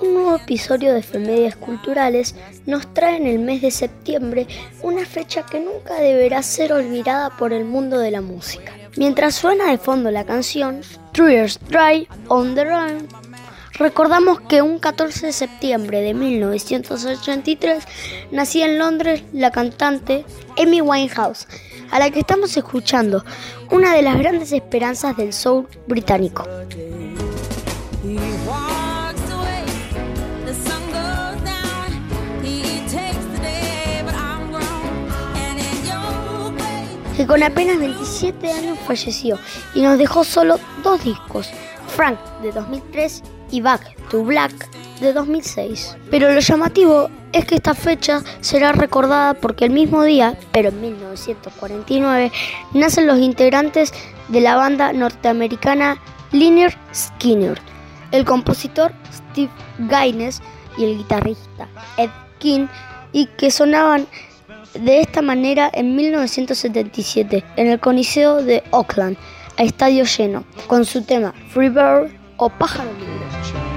Un nuevo episodio de Femedias Culturales nos trae en el mes de septiembre una fecha que nunca deberá ser olvidada por el mundo de la música. Mientras suena de fondo la canción Years Dry on the Run, recordamos que un 14 de septiembre de 1983 nacía en Londres la cantante Amy Winehouse, a la que estamos escuchando, una de las grandes esperanzas del soul británico. que con apenas 27 años falleció y nos dejó solo dos discos, Frank de 2003 y Back to Black de 2006. Pero lo llamativo es que esta fecha será recordada porque el mismo día, pero en 1949, nacen los integrantes de la banda norteamericana Liner Skinner, el compositor Steve Gaines y el guitarrista Ed King, y que sonaban de esta manera en 1977 en el Coliseo de Oakland, a estadio lleno, con su tema Free Bird o Pájaro Libre.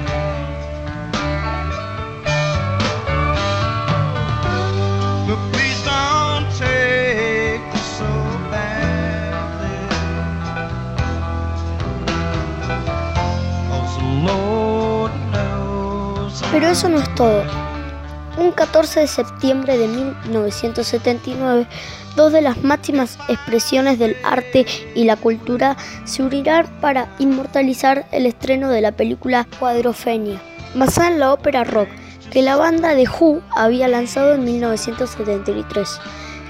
Pero eso no es todo. Un 14 de septiembre de 1979, dos de las máximas expresiones del arte y la cultura se unirán para inmortalizar el estreno de la película Cuadrofenia, basada en la ópera rock que la banda de Who había lanzado en 1973.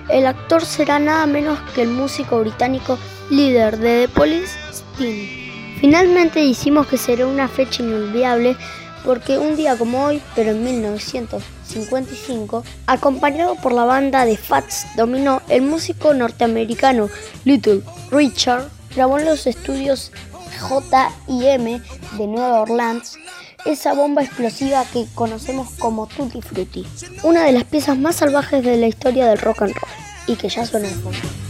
El actor será nada menos que el músico británico líder de The Police, Sting. Finalmente hicimos que será una fecha inolvidable porque un día como hoy, pero en 1955, acompañado por la banda de Fats Domino, el músico norteamericano Little Richard grabó en los estudios J&M de Nueva Orleans esa bomba explosiva que conocemos como Tutti Frutti, una de las piezas más salvajes de la historia del rock and roll y que ya suena fondo.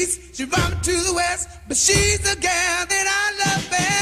East, she me to the west, but she's the girl that I love best.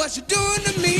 What you're doing to me.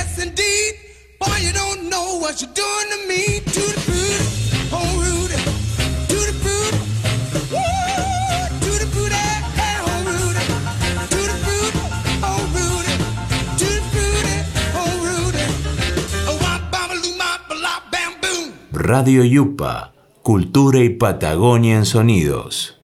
Radio Yupa, Cultura y Patagonia en Sonidos.